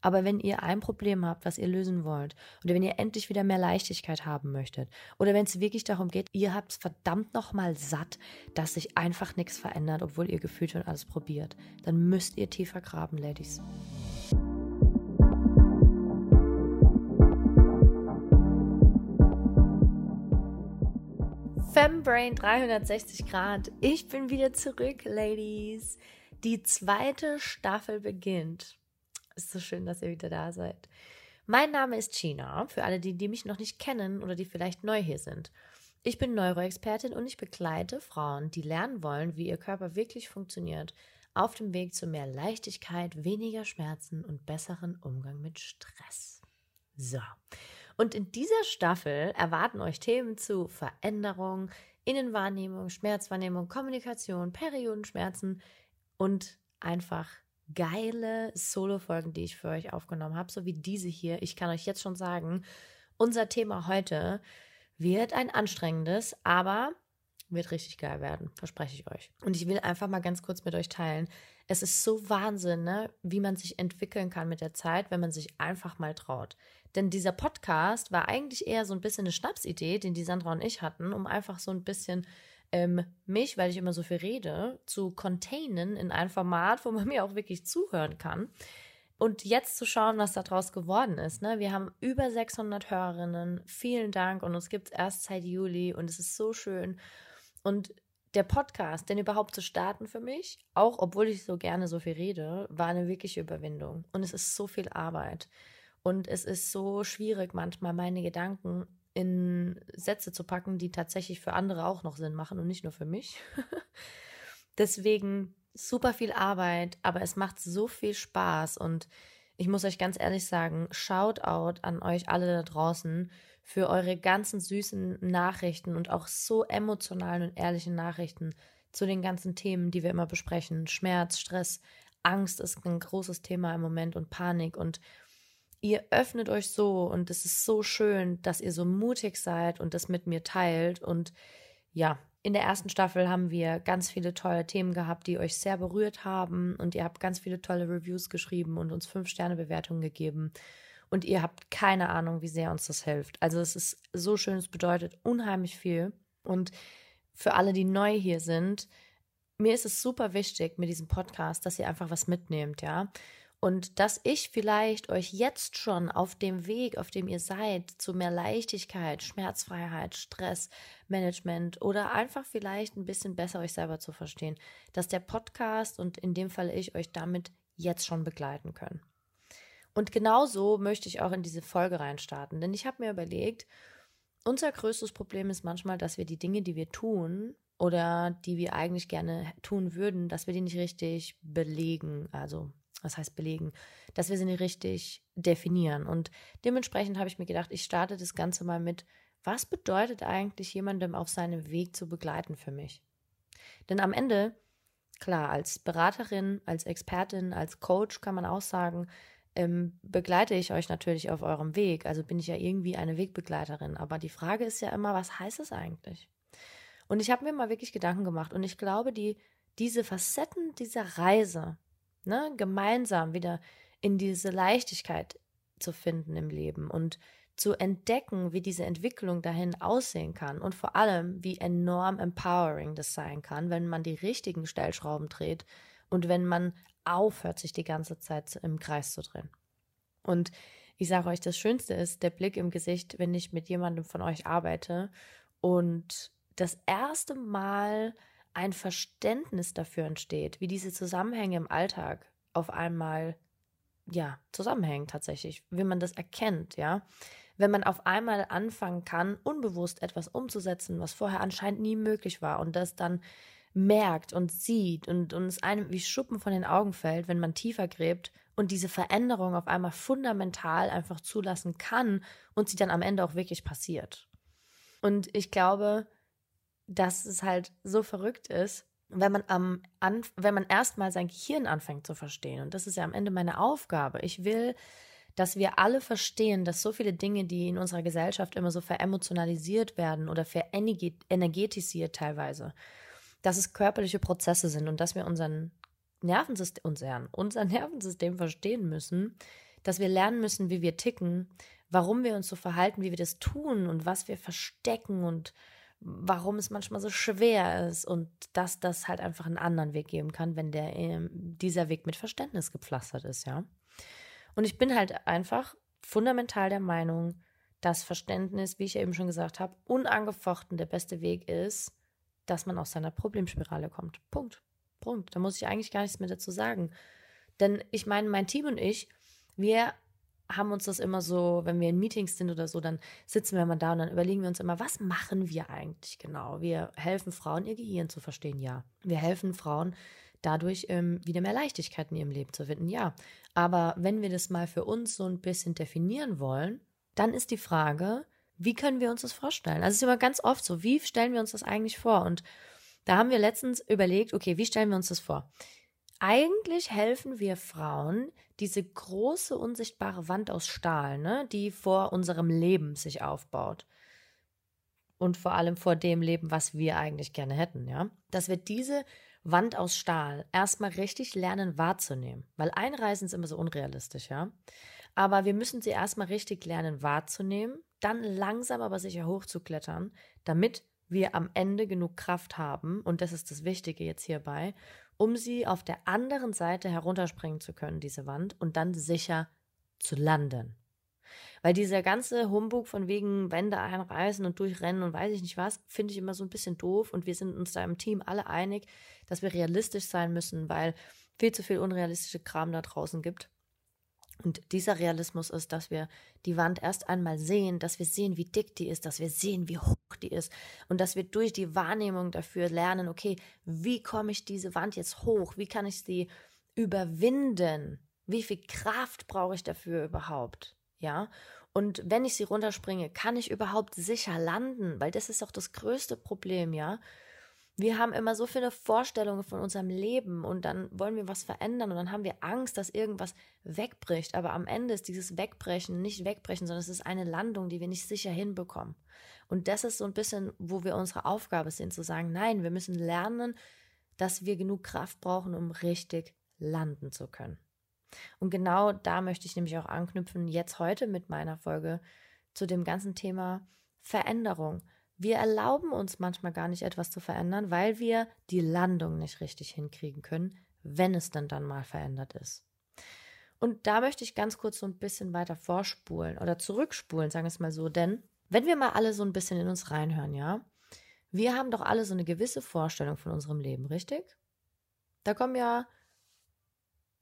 Aber wenn ihr ein Problem habt, was ihr lösen wollt, oder wenn ihr endlich wieder mehr Leichtigkeit haben möchtet, oder wenn es wirklich darum geht, ihr habt es verdammt nochmal satt, dass sich einfach nichts verändert, obwohl ihr gefühlt schon alles probiert, dann müsst ihr tiefer graben, Ladies. Fembrain 360 Grad. Ich bin wieder zurück, Ladies. Die zweite Staffel beginnt ist so schön, dass ihr wieder da seid. Mein Name ist China, für alle, die, die mich noch nicht kennen oder die vielleicht neu hier sind. Ich bin Neuroexpertin und ich begleite Frauen, die lernen wollen, wie ihr Körper wirklich funktioniert, auf dem Weg zu mehr Leichtigkeit, weniger Schmerzen und besseren Umgang mit Stress. So. Und in dieser Staffel erwarten euch Themen zu Veränderung, Innenwahrnehmung, Schmerzwahrnehmung, Kommunikation, Periodenschmerzen und einfach geile Solo-Folgen, die ich für euch aufgenommen habe, so wie diese hier. Ich kann euch jetzt schon sagen, unser Thema heute wird ein anstrengendes, aber wird richtig geil werden, verspreche ich euch. Und ich will einfach mal ganz kurz mit euch teilen. Es ist so Wahnsinn, ne, wie man sich entwickeln kann mit der Zeit, wenn man sich einfach mal traut. Denn dieser Podcast war eigentlich eher so ein bisschen eine Schnapsidee, den die Sandra und ich hatten, um einfach so ein bisschen ähm, mich, weil ich immer so viel rede, zu containen in ein Format, wo man mir auch wirklich zuhören kann. Und jetzt zu schauen, was daraus geworden ist. Ne? Wir haben über 600 Hörerinnen. Vielen Dank. Und uns gibt es erst seit Juli. Und es ist so schön. Und der Podcast, den überhaupt zu starten für mich, auch obwohl ich so gerne so viel rede, war eine wirkliche Überwindung. Und es ist so viel Arbeit. Und es ist so schwierig, manchmal meine Gedanken in Sätze zu packen, die tatsächlich für andere auch noch Sinn machen und nicht nur für mich. Deswegen super viel Arbeit, aber es macht so viel Spaß und ich muss euch ganz ehrlich sagen, shout out an euch alle da draußen für eure ganzen süßen Nachrichten und auch so emotionalen und ehrlichen Nachrichten zu den ganzen Themen, die wir immer besprechen. Schmerz, Stress, Angst ist ein großes Thema im Moment und Panik und ihr öffnet euch so und es ist so schön, dass ihr so mutig seid und das mit mir teilt. Und ja, in der ersten Staffel haben wir ganz viele tolle Themen gehabt, die euch sehr berührt haben und ihr habt ganz viele tolle Reviews geschrieben und uns fünf Sterne Bewertungen gegeben. Und ihr habt keine Ahnung, wie sehr uns das hilft. Also es ist so schön, es bedeutet unheimlich viel. Und für alle, die neu hier sind, mir ist es super wichtig mit diesem Podcast, dass ihr einfach was mitnehmt, ja. Und dass ich vielleicht euch jetzt schon auf dem Weg, auf dem ihr seid, zu mehr Leichtigkeit, Schmerzfreiheit, Stressmanagement oder einfach vielleicht ein bisschen besser euch selber zu verstehen, dass der Podcast und in dem Fall ich euch damit jetzt schon begleiten können. Und genauso möchte ich auch in diese Folge reinstarten, denn ich habe mir überlegt, unser größtes Problem ist manchmal, dass wir die Dinge, die wir tun oder die wir eigentlich gerne tun würden, dass wir die nicht richtig belegen, also was heißt belegen, dass wir sie nicht richtig definieren. Und dementsprechend habe ich mir gedacht, ich starte das Ganze mal mit, was bedeutet eigentlich jemandem auf seinem Weg zu begleiten für mich? Denn am Ende, klar, als Beraterin, als Expertin, als Coach kann man auch sagen, ähm, begleite ich euch natürlich auf eurem Weg. Also bin ich ja irgendwie eine Wegbegleiterin. Aber die Frage ist ja immer, was heißt es eigentlich? Und ich habe mir mal wirklich Gedanken gemacht und ich glaube, die, diese Facetten dieser Reise, ne, gemeinsam wieder in diese Leichtigkeit zu finden im Leben und zu entdecken, wie diese Entwicklung dahin aussehen kann und vor allem, wie enorm empowering das sein kann, wenn man die richtigen Stellschrauben dreht und wenn man aufhört, sich die ganze Zeit im Kreis zu drehen. Und ich sage euch, das Schönste ist der Blick im Gesicht, wenn ich mit jemandem von euch arbeite und das erste Mal ein Verständnis dafür entsteht, wie diese Zusammenhänge im Alltag auf einmal ja zusammenhängen tatsächlich, wie man das erkennt, ja. Wenn man auf einmal anfangen kann, unbewusst etwas umzusetzen, was vorher anscheinend nie möglich war und das dann merkt und sieht und, es einem wie Schuppen von den Augen fällt, wenn man tiefer gräbt und diese Veränderung auf einmal fundamental einfach zulassen kann und sie dann am Ende auch wirklich passiert. Und ich glaube, dass es halt so verrückt ist, wenn man am wenn man erstmal sein Gehirn anfängt zu verstehen und das ist ja am Ende meine Aufgabe. Ich will, dass wir alle verstehen, dass so viele Dinge, die in unserer Gesellschaft immer so veremotionalisiert werden oder verenergetisiert teilweise, dass es körperliche Prozesse sind und dass wir unseren Nervensystem, unseren, unser Nervensystem verstehen müssen, dass wir lernen müssen, wie wir ticken, warum wir uns so verhalten, wie wir das tun und was wir verstecken und warum es manchmal so schwer ist und dass das halt einfach einen anderen Weg geben kann, wenn der ähm, dieser Weg mit Verständnis gepflastert ist, ja. Und ich bin halt einfach fundamental der Meinung, dass Verständnis, wie ich ja eben schon gesagt habe, unangefochten der beste Weg ist, dass man aus seiner Problemspirale kommt. Punkt. Punkt. Da muss ich eigentlich gar nichts mehr dazu sagen. Denn ich meine, mein Team und ich, wir haben uns das immer so, wenn wir in Meetings sind oder so, dann sitzen wir immer da und dann überlegen wir uns immer, was machen wir eigentlich genau? Wir helfen Frauen, ihr Gehirn zu verstehen, ja. Wir helfen Frauen dadurch ähm, wieder mehr Leichtigkeit in ihrem Leben zu finden, ja. Aber wenn wir das mal für uns so ein bisschen definieren wollen, dann ist die Frage, wie können wir uns das vorstellen? Also es ist immer ganz oft so, wie stellen wir uns das eigentlich vor? Und da haben wir letztens überlegt, okay, wie stellen wir uns das vor? Eigentlich helfen wir Frauen, diese große unsichtbare Wand aus Stahl, ne, die vor unserem Leben sich aufbaut. Und vor allem vor dem Leben, was wir eigentlich gerne hätten, ja. Dass wir diese Wand aus Stahl erstmal richtig lernen wahrzunehmen. Weil einreisen ist immer so unrealistisch, ja. Aber wir müssen sie erstmal richtig lernen wahrzunehmen, dann langsam aber sicher hochzuklettern, damit wir am Ende genug Kraft haben, und das ist das Wichtige jetzt hierbei, um sie auf der anderen Seite herunterspringen zu können, diese Wand, und dann sicher zu landen. Weil dieser ganze Humbug von wegen Wände einreißen und durchrennen und weiß ich nicht was, finde ich immer so ein bisschen doof. Und wir sind uns da im Team alle einig, dass wir realistisch sein müssen, weil viel zu viel unrealistische Kram da draußen gibt. Und dieser Realismus ist, dass wir die Wand erst einmal sehen, dass wir sehen, wie dick die ist, dass wir sehen, wie hoch die ist und dass wir durch die Wahrnehmung dafür lernen, okay, wie komme ich diese Wand jetzt hoch? Wie kann ich sie überwinden? Wie viel Kraft brauche ich dafür überhaupt? Ja? Und wenn ich sie runterspringe, kann ich überhaupt sicher landen? Weil das ist doch das größte Problem, ja? Wir haben immer so viele Vorstellungen von unserem Leben und dann wollen wir was verändern und dann haben wir Angst, dass irgendwas wegbricht. Aber am Ende ist dieses Wegbrechen nicht Wegbrechen, sondern es ist eine Landung, die wir nicht sicher hinbekommen. Und das ist so ein bisschen, wo wir unsere Aufgabe sind, zu sagen, nein, wir müssen lernen, dass wir genug Kraft brauchen, um richtig landen zu können. Und genau da möchte ich nämlich auch anknüpfen, jetzt heute mit meiner Folge zu dem ganzen Thema Veränderung. Wir erlauben uns manchmal gar nicht etwas zu verändern, weil wir die Landung nicht richtig hinkriegen können, wenn es denn dann mal verändert ist. Und da möchte ich ganz kurz so ein bisschen weiter vorspulen oder zurückspulen, sagen wir es mal so, denn wenn wir mal alle so ein bisschen in uns reinhören, ja, wir haben doch alle so eine gewisse Vorstellung von unserem Leben, richtig? Da kommen ja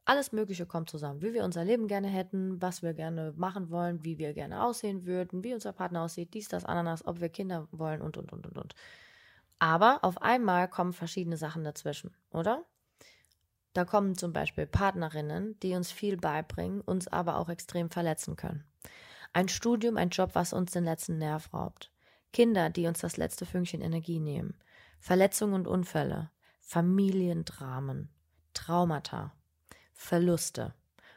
alles Mögliche kommt zusammen, wie wir unser Leben gerne hätten, was wir gerne machen wollen, wie wir gerne aussehen würden, wie unser Partner aussieht, dies, das, Ananas, ob wir Kinder wollen und, und, und, und, und. Aber auf einmal kommen verschiedene Sachen dazwischen, oder? Da kommen zum Beispiel Partnerinnen, die uns viel beibringen, uns aber auch extrem verletzen können. Ein Studium, ein Job, was uns den letzten Nerv raubt. Kinder, die uns das letzte Fünkchen Energie nehmen. Verletzungen und Unfälle. Familiendramen. Traumata. Verluste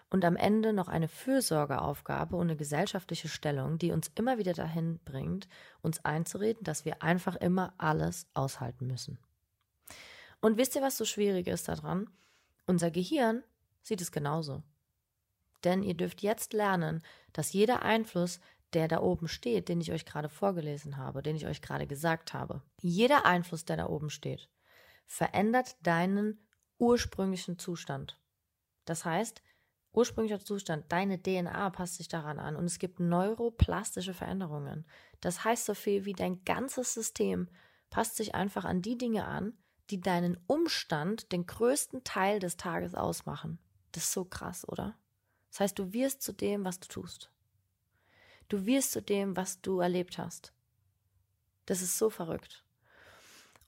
und am Ende noch eine Fürsorgeaufgabe und eine gesellschaftliche Stellung, die uns immer wieder dahin bringt, uns einzureden, dass wir einfach immer alles aushalten müssen. Und wisst ihr, was so schwierig ist daran? Unser Gehirn sieht es genauso. Denn ihr dürft jetzt lernen, dass jeder Einfluss, der da oben steht, den ich euch gerade vorgelesen habe, den ich euch gerade gesagt habe, jeder Einfluss, der da oben steht, verändert deinen ursprünglichen Zustand. Das heißt, ursprünglicher Zustand, deine DNA passt sich daran an und es gibt neuroplastische Veränderungen. Das heißt so viel wie dein ganzes System passt sich einfach an die Dinge an, die deinen Umstand den größten Teil des Tages ausmachen. Das ist so krass, oder? Das heißt, du wirst zu dem, was du tust. Du wirst zu dem, was du erlebt hast. Das ist so verrückt.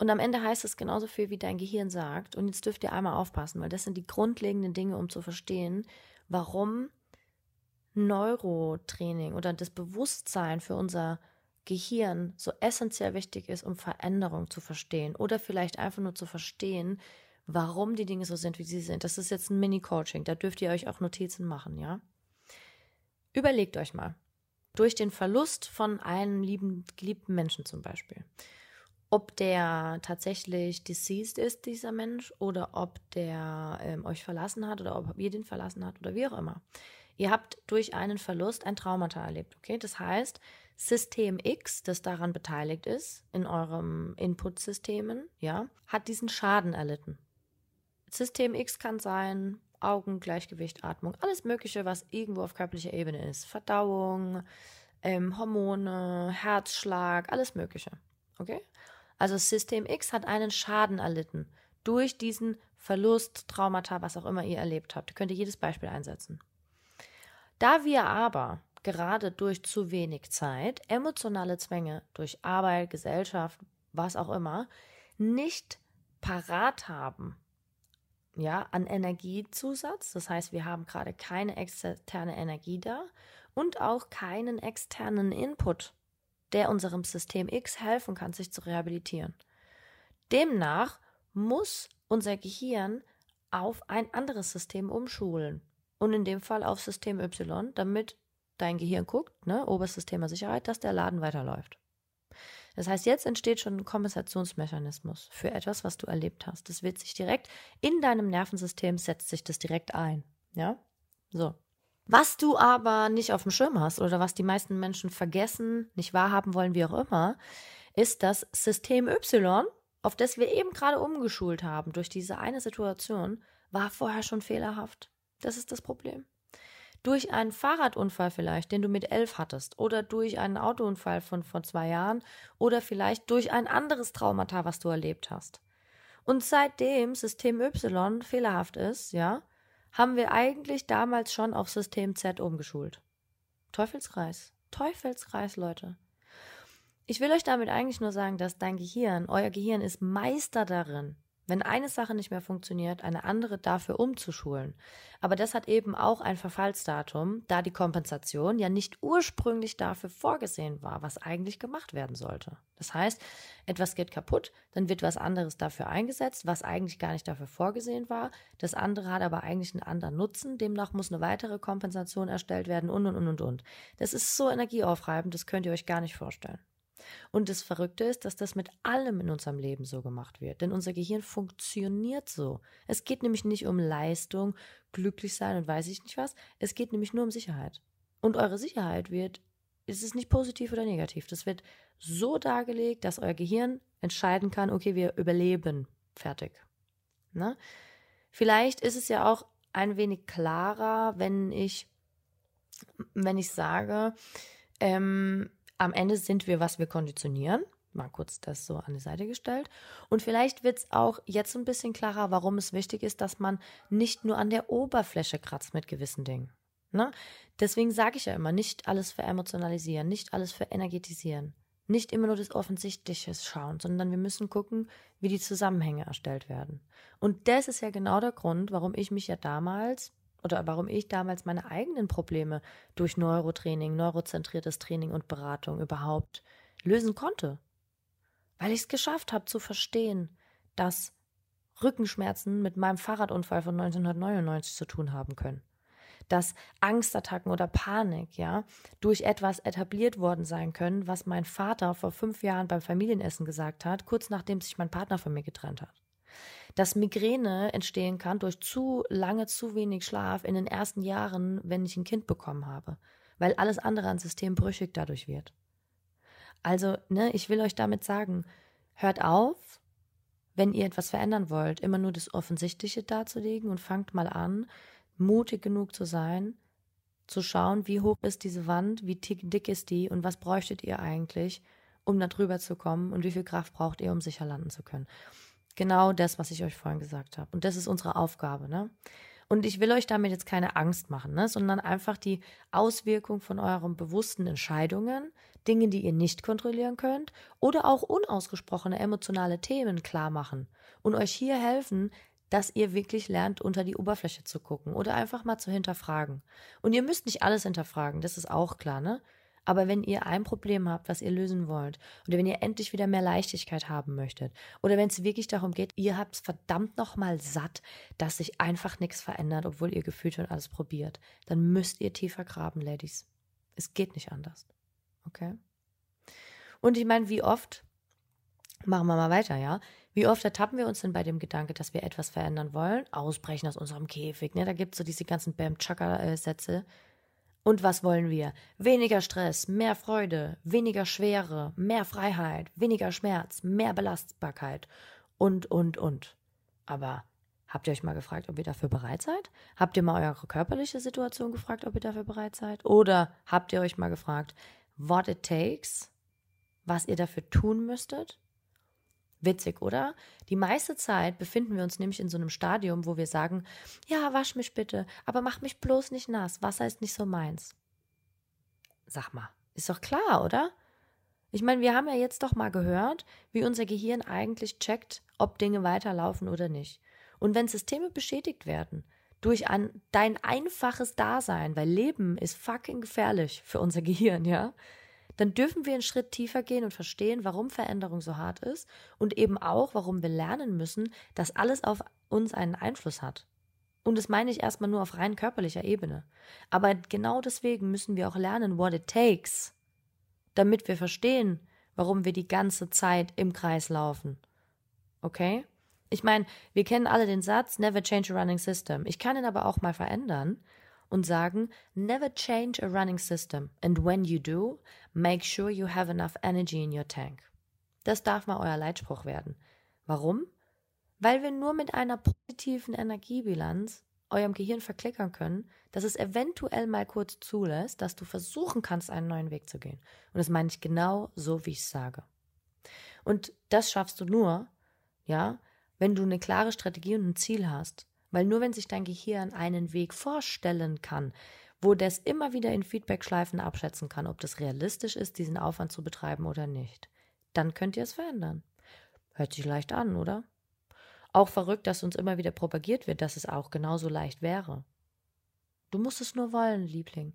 Und am Ende heißt es genauso viel, wie dein Gehirn sagt. Und jetzt dürft ihr einmal aufpassen, weil das sind die grundlegenden Dinge, um zu verstehen, warum Neurotraining oder das Bewusstsein für unser Gehirn so essentiell wichtig ist, um Veränderung zu verstehen oder vielleicht einfach nur zu verstehen, warum die Dinge so sind, wie sie sind. Das ist jetzt ein Mini-Coaching, da dürft ihr euch auch Notizen machen, ja? Überlegt euch mal, durch den Verlust von einem lieben, geliebten Menschen zum Beispiel ob der tatsächlich deceased ist, dieser Mensch, oder ob der ähm, euch verlassen hat oder ob ihr den verlassen hat oder wie auch immer. Ihr habt durch einen Verlust ein Traumata erlebt, okay? Das heißt, System X, das daran beteiligt ist, in eurem Input-Systemen, ja, hat diesen Schaden erlitten. System X kann sein Augen, Gleichgewicht, Atmung, alles Mögliche, was irgendwo auf körperlicher Ebene ist. Verdauung, ähm, Hormone, Herzschlag, alles Mögliche. Okay? Also System X hat einen Schaden erlitten durch diesen Verlust, Traumata, was auch immer ihr erlebt habt. Ihr könnt jedes Beispiel einsetzen. Da wir aber gerade durch zu wenig Zeit, emotionale Zwänge durch Arbeit, Gesellschaft, was auch immer, nicht parat haben, ja, an Energiezusatz. Das heißt, wir haben gerade keine externe Energie da und auch keinen externen Input, der unserem System X helfen kann, sich zu rehabilitieren. Demnach muss unser Gehirn auf ein anderes System umschulen. Und in dem Fall auf System Y, damit dein Gehirn guckt, ne, oberstes Thema Sicherheit, dass der Laden weiterläuft. Das heißt, jetzt entsteht schon ein Kompensationsmechanismus für etwas, was du erlebt hast. Das wird sich direkt in deinem Nervensystem setzt sich das direkt ein. Ja? So. Was du aber nicht auf dem Schirm hast oder was die meisten Menschen vergessen, nicht wahrhaben wollen, wie auch immer, ist das System Y, auf das wir eben gerade umgeschult haben durch diese eine Situation, war vorher schon fehlerhaft. Das ist das Problem durch einen Fahrradunfall vielleicht, den du mit elf hattest, oder durch einen Autounfall von vor zwei Jahren, oder vielleicht durch ein anderes Traumata, was du erlebt hast. Und seitdem System Y fehlerhaft ist, ja, haben wir eigentlich damals schon auf System Z umgeschult. Teufelskreis. Teufelskreis, Leute. Ich will euch damit eigentlich nur sagen, dass dein Gehirn, euer Gehirn ist Meister darin, wenn eine Sache nicht mehr funktioniert, eine andere dafür umzuschulen. Aber das hat eben auch ein Verfallsdatum, da die Kompensation ja nicht ursprünglich dafür vorgesehen war, was eigentlich gemacht werden sollte. Das heißt, etwas geht kaputt, dann wird was anderes dafür eingesetzt, was eigentlich gar nicht dafür vorgesehen war. Das andere hat aber eigentlich einen anderen Nutzen, demnach muss eine weitere Kompensation erstellt werden und und und und und. Das ist so energieaufreibend, das könnt ihr euch gar nicht vorstellen. Und das Verrückte ist, dass das mit allem in unserem Leben so gemacht wird. Denn unser Gehirn funktioniert so. Es geht nämlich nicht um Leistung, glücklich sein und weiß ich nicht was. Es geht nämlich nur um Sicherheit. Und eure Sicherheit wird, ist es nicht positiv oder negativ. Das wird so dargelegt, dass euer Gehirn entscheiden kann, okay, wir überleben. Fertig. Ne? Vielleicht ist es ja auch ein wenig klarer, wenn ich, wenn ich sage, ähm, am Ende sind wir, was wir konditionieren. Mal kurz das so an die Seite gestellt. Und vielleicht wird es auch jetzt ein bisschen klarer, warum es wichtig ist, dass man nicht nur an der Oberfläche kratzt mit gewissen Dingen. Ne? Deswegen sage ich ja immer, nicht alles für emotionalisieren, nicht alles für energetisieren. Nicht immer nur das Offensichtliche schauen, sondern wir müssen gucken, wie die Zusammenhänge erstellt werden. Und das ist ja genau der Grund, warum ich mich ja damals oder warum ich damals meine eigenen Probleme durch Neurotraining, neurozentriertes Training und Beratung überhaupt lösen konnte. Weil ich es geschafft habe zu verstehen, dass Rückenschmerzen mit meinem Fahrradunfall von 1999 zu tun haben können. Dass Angstattacken oder Panik, ja, durch etwas etabliert worden sein können, was mein Vater vor fünf Jahren beim Familienessen gesagt hat, kurz nachdem sich mein Partner von mir getrennt hat dass Migräne entstehen kann durch zu lange, zu wenig Schlaf in den ersten Jahren, wenn ich ein Kind bekommen habe, weil alles andere an System brüchig dadurch wird. Also, ne, ich will euch damit sagen, hört auf, wenn ihr etwas verändern wollt, immer nur das Offensichtliche darzulegen und fangt mal an, mutig genug zu sein, zu schauen, wie hoch ist diese Wand, wie dick ist die und was bräuchtet ihr eigentlich, um da drüber zu kommen und wie viel Kraft braucht ihr, um sicher landen zu können. Genau das, was ich euch vorhin gesagt habe. Und das ist unsere Aufgabe, ne? Und ich will euch damit jetzt keine Angst machen, ne? sondern einfach die Auswirkung von euren bewussten Entscheidungen, Dinge, die ihr nicht kontrollieren könnt, oder auch unausgesprochene emotionale Themen klar machen und euch hier helfen, dass ihr wirklich lernt, unter die Oberfläche zu gucken oder einfach mal zu hinterfragen. Und ihr müsst nicht alles hinterfragen, das ist auch klar, ne? Aber wenn ihr ein Problem habt, was ihr lösen wollt, oder wenn ihr endlich wieder mehr Leichtigkeit haben möchtet, oder wenn es wirklich darum geht, ihr habt es verdammt nochmal satt, dass sich einfach nichts verändert, obwohl ihr gefühlt schon alles probiert, dann müsst ihr tiefer graben, Ladies. Es geht nicht anders. Okay? Und ich meine, wie oft, machen wir mal weiter, ja? Wie oft ertappen wir uns denn bei dem Gedanke, dass wir etwas verändern wollen? Ausbrechen aus unserem Käfig, ne? Da gibt es so diese ganzen Bam-Chaka-Sätze. Und was wollen wir? Weniger Stress, mehr Freude, weniger Schwere, mehr Freiheit, weniger Schmerz, mehr Belastbarkeit und, und, und. Aber habt ihr euch mal gefragt, ob ihr dafür bereit seid? Habt ihr mal eure körperliche Situation gefragt, ob ihr dafür bereit seid? Oder habt ihr euch mal gefragt, what it takes? Was ihr dafür tun müsstet? Witzig, oder? Die meiste Zeit befinden wir uns nämlich in so einem Stadium, wo wir sagen, ja, wasch mich bitte, aber mach mich bloß nicht nass. Wasser ist nicht so meins. Sag mal, ist doch klar, oder? Ich meine, wir haben ja jetzt doch mal gehört, wie unser Gehirn eigentlich checkt, ob Dinge weiterlaufen oder nicht. Und wenn Systeme beschädigt werden, durch ein, dein einfaches Dasein, weil Leben ist fucking gefährlich für unser Gehirn, ja, dann dürfen wir einen Schritt tiefer gehen und verstehen, warum Veränderung so hart ist und eben auch, warum wir lernen müssen, dass alles auf uns einen Einfluss hat. Und das meine ich erstmal nur auf rein körperlicher Ebene. Aber genau deswegen müssen wir auch lernen, what it takes, damit wir verstehen, warum wir die ganze Zeit im Kreis laufen. Okay? Ich meine, wir kennen alle den Satz, never change a running system. Ich kann ihn aber auch mal verändern und sagen, never change a running system. And when you do, make sure you have enough energy in your tank. Das darf mal euer Leitspruch werden. Warum? Weil wir nur mit einer positiven Energiebilanz eurem Gehirn verklickern können, dass es eventuell mal kurz zulässt, dass du versuchen kannst, einen neuen Weg zu gehen. Und das meine ich genau so, wie ich sage. Und das schaffst du nur, ja, wenn du eine klare Strategie und ein Ziel hast. Weil nur wenn sich dein Gehirn einen Weg vorstellen kann, wo das immer wieder in Feedback-Schleifen abschätzen kann, ob das realistisch ist, diesen Aufwand zu betreiben oder nicht, dann könnt ihr es verändern. Hört sich leicht an, oder? Auch verrückt, dass uns immer wieder propagiert wird, dass es auch genauso leicht wäre. Du musst es nur wollen, Liebling.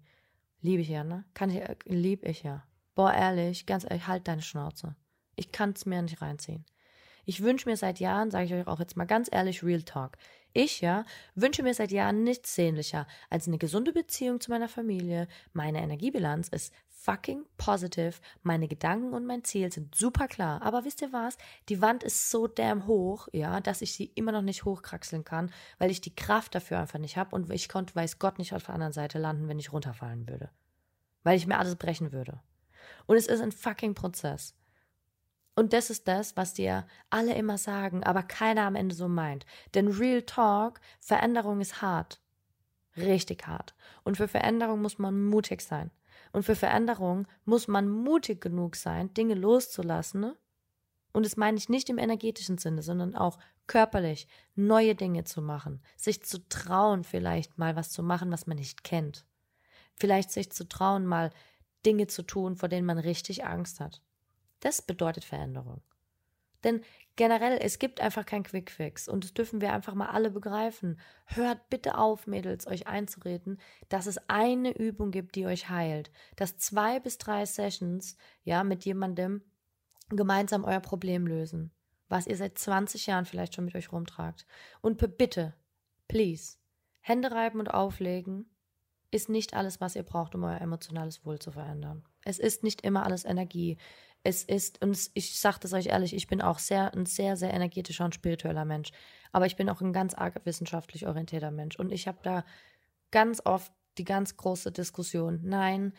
Liebe ich ja, ne? Kann ich, äh, lieb ich ja. Boah, ehrlich, ganz ehrlich, halt deine Schnauze. Ich kann's mir nicht reinziehen. Ich wünsche mir seit Jahren, sage ich euch auch jetzt mal ganz ehrlich, Real Talk. Ich, ja, wünsche mir seit Jahren nichts sehnlicher als eine gesunde Beziehung zu meiner Familie. Meine Energiebilanz ist fucking positive. Meine Gedanken und mein Ziel sind super klar. Aber wisst ihr was? Die Wand ist so damn hoch, ja, dass ich sie immer noch nicht hochkraxeln kann, weil ich die Kraft dafür einfach nicht habe und ich konnte, weiß Gott, nicht auf der anderen Seite landen, wenn ich runterfallen würde. Weil ich mir alles brechen würde. Und es ist ein fucking Prozess. Und das ist das, was dir alle immer sagen, aber keiner am Ende so meint. Denn Real Talk, Veränderung ist hart. Richtig hart. Und für Veränderung muss man mutig sein. Und für Veränderung muss man mutig genug sein, Dinge loszulassen. Ne? Und das meine ich nicht im energetischen Sinne, sondern auch körperlich neue Dinge zu machen. Sich zu trauen, vielleicht mal was zu machen, was man nicht kennt. Vielleicht sich zu trauen, mal Dinge zu tun, vor denen man richtig Angst hat. Das bedeutet Veränderung. Denn generell, es gibt einfach keinen Quickfix und das dürfen wir einfach mal alle begreifen. Hört bitte auf, Mädels, euch einzureden, dass es eine Übung gibt, die euch heilt. Dass zwei bis drei Sessions, ja, mit jemandem gemeinsam euer Problem lösen. Was ihr seit 20 Jahren vielleicht schon mit euch rumtragt. Und bitte, please, Hände reiben und auflegen ist nicht alles, was ihr braucht, um euer emotionales Wohl zu verändern. Es ist nicht immer alles Energie es ist, und ich sage das euch ehrlich, ich bin auch sehr, ein sehr, sehr energetischer und spiritueller Mensch. Aber ich bin auch ein ganz arg wissenschaftlich orientierter Mensch. Und ich habe da ganz oft die ganz große Diskussion. Nein,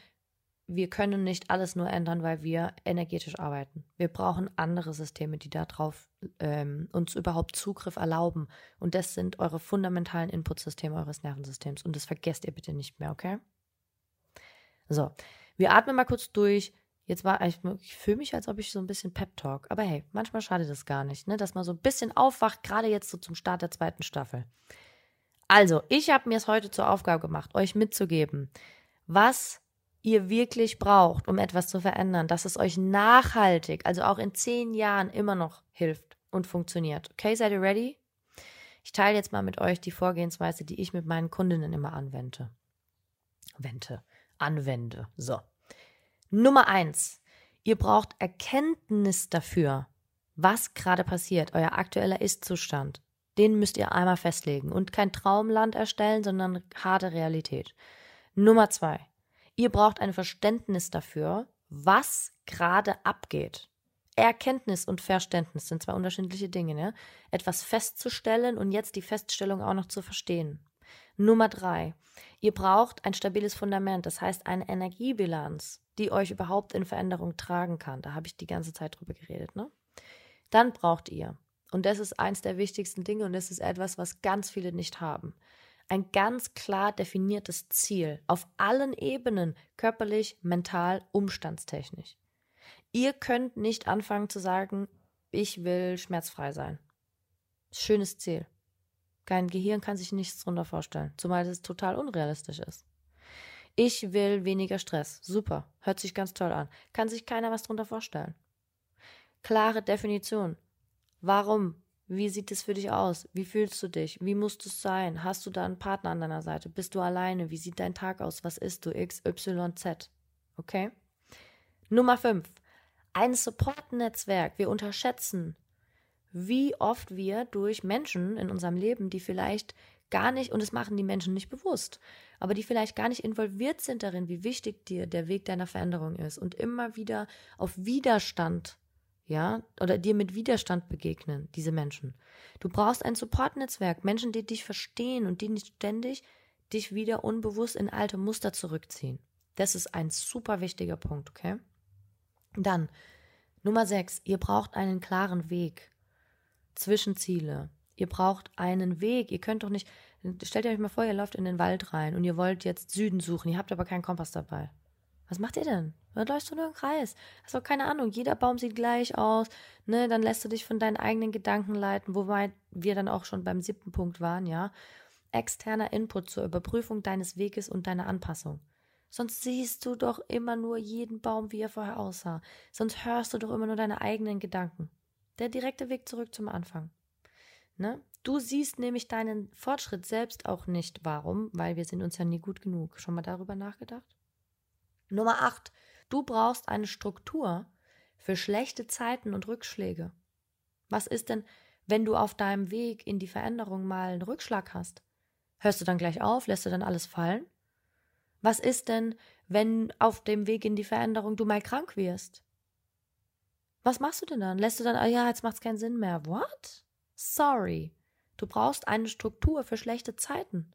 wir können nicht alles nur ändern, weil wir energetisch arbeiten. Wir brauchen andere Systeme, die darauf ähm, uns überhaupt Zugriff erlauben. Und das sind eure fundamentalen Inputsysteme eures Nervensystems. Und das vergesst ihr bitte nicht mehr, okay? So, wir atmen mal kurz durch. Jetzt war, ich, ich fühle mich, als ob ich so ein bisschen Pep Talk. Aber hey, manchmal schadet das gar nicht, ne? Dass man so ein bisschen aufwacht, gerade jetzt so zum Start der zweiten Staffel. Also, ich habe mir es heute zur Aufgabe gemacht, euch mitzugeben, was ihr wirklich braucht, um etwas zu verändern, dass es euch nachhaltig, also auch in zehn Jahren immer noch hilft und funktioniert. Okay, seid ihr ready? Ich teile jetzt mal mit euch die Vorgehensweise, die ich mit meinen Kundinnen immer anwende. Wende. Anwende. So. Nummer eins. Ihr braucht Erkenntnis dafür, was gerade passiert, euer aktueller Ist-Zustand. Den müsst ihr einmal festlegen und kein Traumland erstellen, sondern harte Realität. Nummer zwei. Ihr braucht ein Verständnis dafür, was gerade abgeht. Erkenntnis und Verständnis sind zwei unterschiedliche Dinge, ne? Etwas festzustellen und jetzt die Feststellung auch noch zu verstehen. Nummer drei, ihr braucht ein stabiles Fundament, das heißt eine Energiebilanz, die euch überhaupt in Veränderung tragen kann. Da habe ich die ganze Zeit drüber geredet, ne? Dann braucht ihr, und das ist eins der wichtigsten Dinge und das ist etwas, was ganz viele nicht haben, ein ganz klar definiertes Ziel auf allen Ebenen, körperlich, mental, umstandstechnisch. Ihr könnt nicht anfangen zu sagen, ich will schmerzfrei sein. Schönes Ziel. Kein Gehirn kann sich nichts darunter vorstellen, zumal es total unrealistisch ist. Ich will weniger Stress. Super. Hört sich ganz toll an. Kann sich keiner was darunter vorstellen. Klare Definition. Warum? Wie sieht es für dich aus? Wie fühlst du dich? Wie musst du es sein? Hast du da einen Partner an deiner Seite? Bist du alleine? Wie sieht dein Tag aus? Was isst du? X, Y, Z. Okay? Nummer 5. Ein Support-Netzwerk. Wir unterschätzen wie oft wir durch Menschen in unserem Leben, die vielleicht gar nicht, und es machen die Menschen nicht bewusst, aber die vielleicht gar nicht involviert sind darin, wie wichtig dir der Weg deiner Veränderung ist und immer wieder auf Widerstand, ja, oder dir mit Widerstand begegnen, diese Menschen. Du brauchst ein Supportnetzwerk, Menschen, die dich verstehen und die nicht ständig dich wieder unbewusst in alte Muster zurückziehen. Das ist ein super wichtiger Punkt, okay? Dann, Nummer sechs, ihr braucht einen klaren Weg. Zwischenziele. Ihr braucht einen Weg. Ihr könnt doch nicht. Stellt euch mal vor, ihr lauft in den Wald rein und ihr wollt jetzt Süden suchen. Ihr habt aber keinen Kompass dabei. Was macht ihr denn? Du läufst du nur im Kreis. Hast doch keine Ahnung. Jeder Baum sieht gleich aus. Ne, dann lässt du dich von deinen eigenen Gedanken leiten, wobei wir dann auch schon beim siebten Punkt waren, ja. Externer Input zur Überprüfung deines Weges und deiner Anpassung. Sonst siehst du doch immer nur jeden Baum, wie er vorher aussah. Sonst hörst du doch immer nur deine eigenen Gedanken. Der direkte Weg zurück zum Anfang. Ne? Du siehst nämlich deinen Fortschritt selbst auch nicht. Warum? Weil wir sind uns ja nie gut genug. Schon mal darüber nachgedacht? Nummer 8. Du brauchst eine Struktur für schlechte Zeiten und Rückschläge. Was ist denn, wenn du auf deinem Weg in die Veränderung mal einen Rückschlag hast? Hörst du dann gleich auf? Lässt du dann alles fallen? Was ist denn, wenn auf dem Weg in die Veränderung du mal krank wirst? Was machst du denn dann? Lässt du dann, ah ja, jetzt macht es keinen Sinn mehr. What? Sorry. Du brauchst eine Struktur für schlechte Zeiten.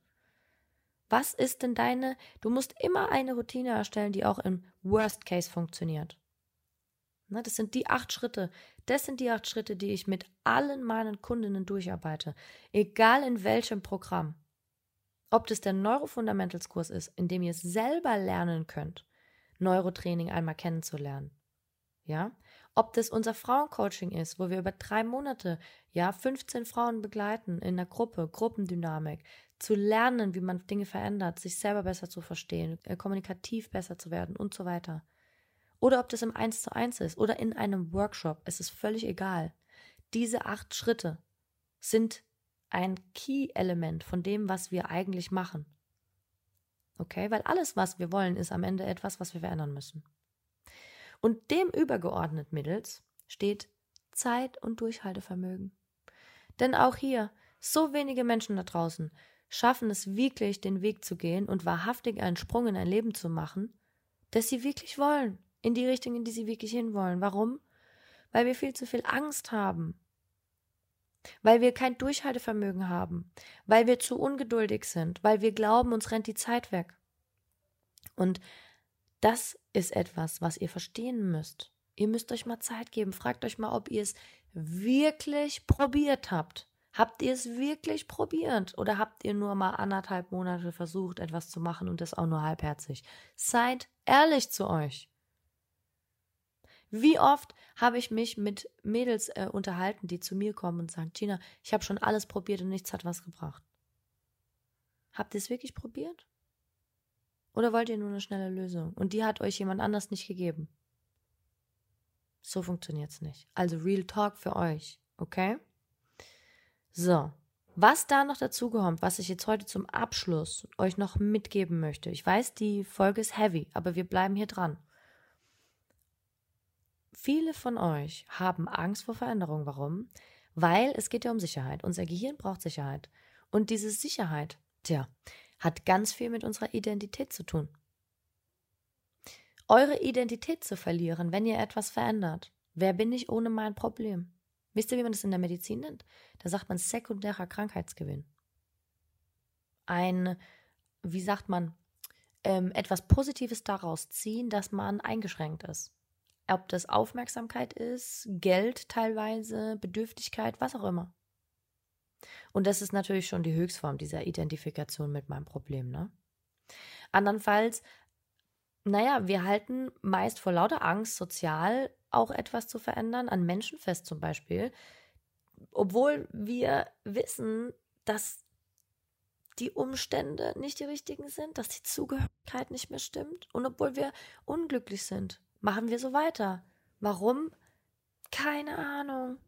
Was ist denn deine, du musst immer eine Routine erstellen, die auch im Worst Case funktioniert. Ne, das sind die acht Schritte. Das sind die acht Schritte, die ich mit allen meinen Kundinnen durcharbeite. Egal in welchem Programm. Ob das der Neurofundamentals Kurs ist, in dem ihr selber lernen könnt, Neurotraining einmal kennenzulernen. Ja? Ob das unser Frauencoaching ist, wo wir über drei Monate, ja, 15 Frauen begleiten in der Gruppe, Gruppendynamik, zu lernen, wie man Dinge verändert, sich selber besser zu verstehen, äh, kommunikativ besser zu werden und so weiter. Oder ob das im 1 zu 1 ist oder in einem Workshop, es ist völlig egal. Diese acht Schritte sind ein Key-Element von dem, was wir eigentlich machen. Okay, weil alles, was wir wollen, ist am Ende etwas, was wir verändern müssen. Und dem übergeordnet mittels steht Zeit und Durchhaltevermögen. Denn auch hier, so wenige Menschen da draußen schaffen es wirklich, den Weg zu gehen und wahrhaftig einen Sprung in ein Leben zu machen, das sie wirklich wollen, in die Richtung, in die sie wirklich hinwollen. Warum? Weil wir viel zu viel Angst haben, weil wir kein Durchhaltevermögen haben, weil wir zu ungeduldig sind, weil wir glauben, uns rennt die Zeit weg. Und das ist etwas, was ihr verstehen müsst. Ihr müsst euch mal Zeit geben. Fragt euch mal, ob ihr es wirklich probiert habt. Habt ihr es wirklich probiert oder habt ihr nur mal anderthalb Monate versucht, etwas zu machen und das auch nur halbherzig? Seid ehrlich zu euch. Wie oft habe ich mich mit Mädels äh, unterhalten, die zu mir kommen und sagen, Tina, ich habe schon alles probiert und nichts hat was gebracht. Habt ihr es wirklich probiert? Oder wollt ihr nur eine schnelle Lösung? Und die hat euch jemand anders nicht gegeben. So funktioniert's nicht. Also Real Talk für euch, okay? So, was da noch dazu kommt, was ich jetzt heute zum Abschluss euch noch mitgeben möchte. Ich weiß, die Folge ist heavy, aber wir bleiben hier dran. Viele von euch haben Angst vor Veränderung. Warum? Weil es geht ja um Sicherheit. Unser Gehirn braucht Sicherheit. Und diese Sicherheit, tja, hat ganz viel mit unserer Identität zu tun. Eure Identität zu verlieren, wenn ihr etwas verändert. Wer bin ich ohne mein Problem? Wisst ihr, wie man das in der Medizin nennt? Da sagt man sekundärer Krankheitsgewinn. ein, wie sagt man, ähm, etwas Positives daraus ziehen, dass man eingeschränkt ist. Ob das Aufmerksamkeit ist, Geld teilweise, Bedürftigkeit, was auch immer. Und das ist natürlich schon die Höchstform dieser Identifikation mit meinem Problem, ne? Andernfalls, naja, wir halten meist vor lauter Angst, sozial auch etwas zu verändern, an Menschen fest zum Beispiel, obwohl wir wissen, dass die Umstände nicht die richtigen sind, dass die Zugehörigkeit nicht mehr stimmt und obwohl wir unglücklich sind, machen wir so weiter. Warum? Keine Ahnung.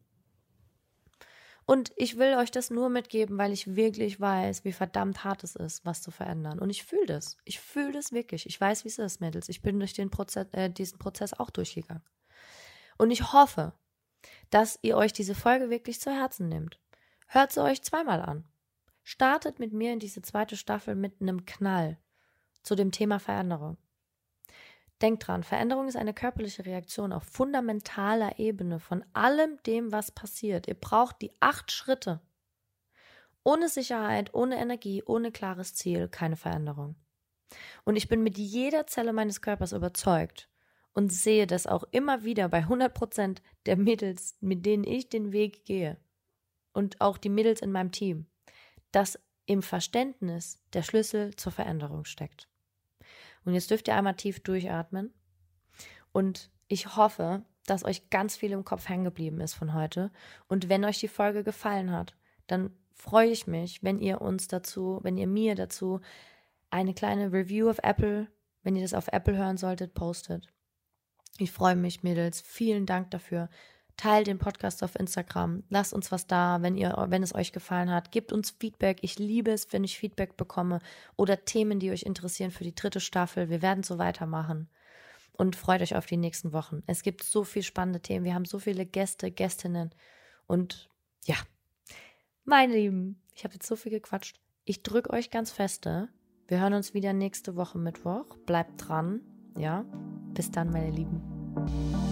Und ich will euch das nur mitgeben, weil ich wirklich weiß, wie verdammt hart es ist, was zu verändern. Und ich fühle das. Ich fühle das wirklich. Ich weiß, wie es ist, Mädels. Ich bin durch den Prozess, äh, diesen Prozess auch durchgegangen. Und ich hoffe, dass ihr euch diese Folge wirklich zu Herzen nehmt. Hört sie euch zweimal an. Startet mit mir in diese zweite Staffel mit einem Knall zu dem Thema Veränderung. Denkt dran, Veränderung ist eine körperliche Reaktion auf fundamentaler Ebene von allem dem, was passiert. Ihr braucht die acht Schritte. Ohne Sicherheit, ohne Energie, ohne klares Ziel, keine Veränderung. Und ich bin mit jeder Zelle meines Körpers überzeugt und sehe das auch immer wieder bei 100 Prozent der Mädels, mit denen ich den Weg gehe. Und auch die Mädels in meinem Team dass im Verständnis der Schlüssel zur Veränderung steckt. Und jetzt dürft ihr einmal tief durchatmen. Und ich hoffe, dass euch ganz viel im Kopf hängen geblieben ist von heute. Und wenn euch die Folge gefallen hat, dann freue ich mich, wenn ihr uns dazu, wenn ihr mir dazu eine kleine Review auf Apple, wenn ihr das auf Apple hören solltet, postet. Ich freue mich, Mädels. Vielen Dank dafür. Teilt den Podcast auf Instagram. Lasst uns was da, wenn ihr, wenn es euch gefallen hat. Gebt uns Feedback. Ich liebe es, wenn ich Feedback bekomme oder Themen, die euch interessieren für die dritte Staffel. Wir werden so weitermachen. Und freut euch auf die nächsten Wochen. Es gibt so viele spannende Themen. Wir haben so viele Gäste, Gästinnen. Und ja, meine Lieben, ich habe jetzt so viel gequatscht. Ich drücke euch ganz feste. Wir hören uns wieder nächste Woche Mittwoch. Bleibt dran. Ja, bis dann, meine Lieben.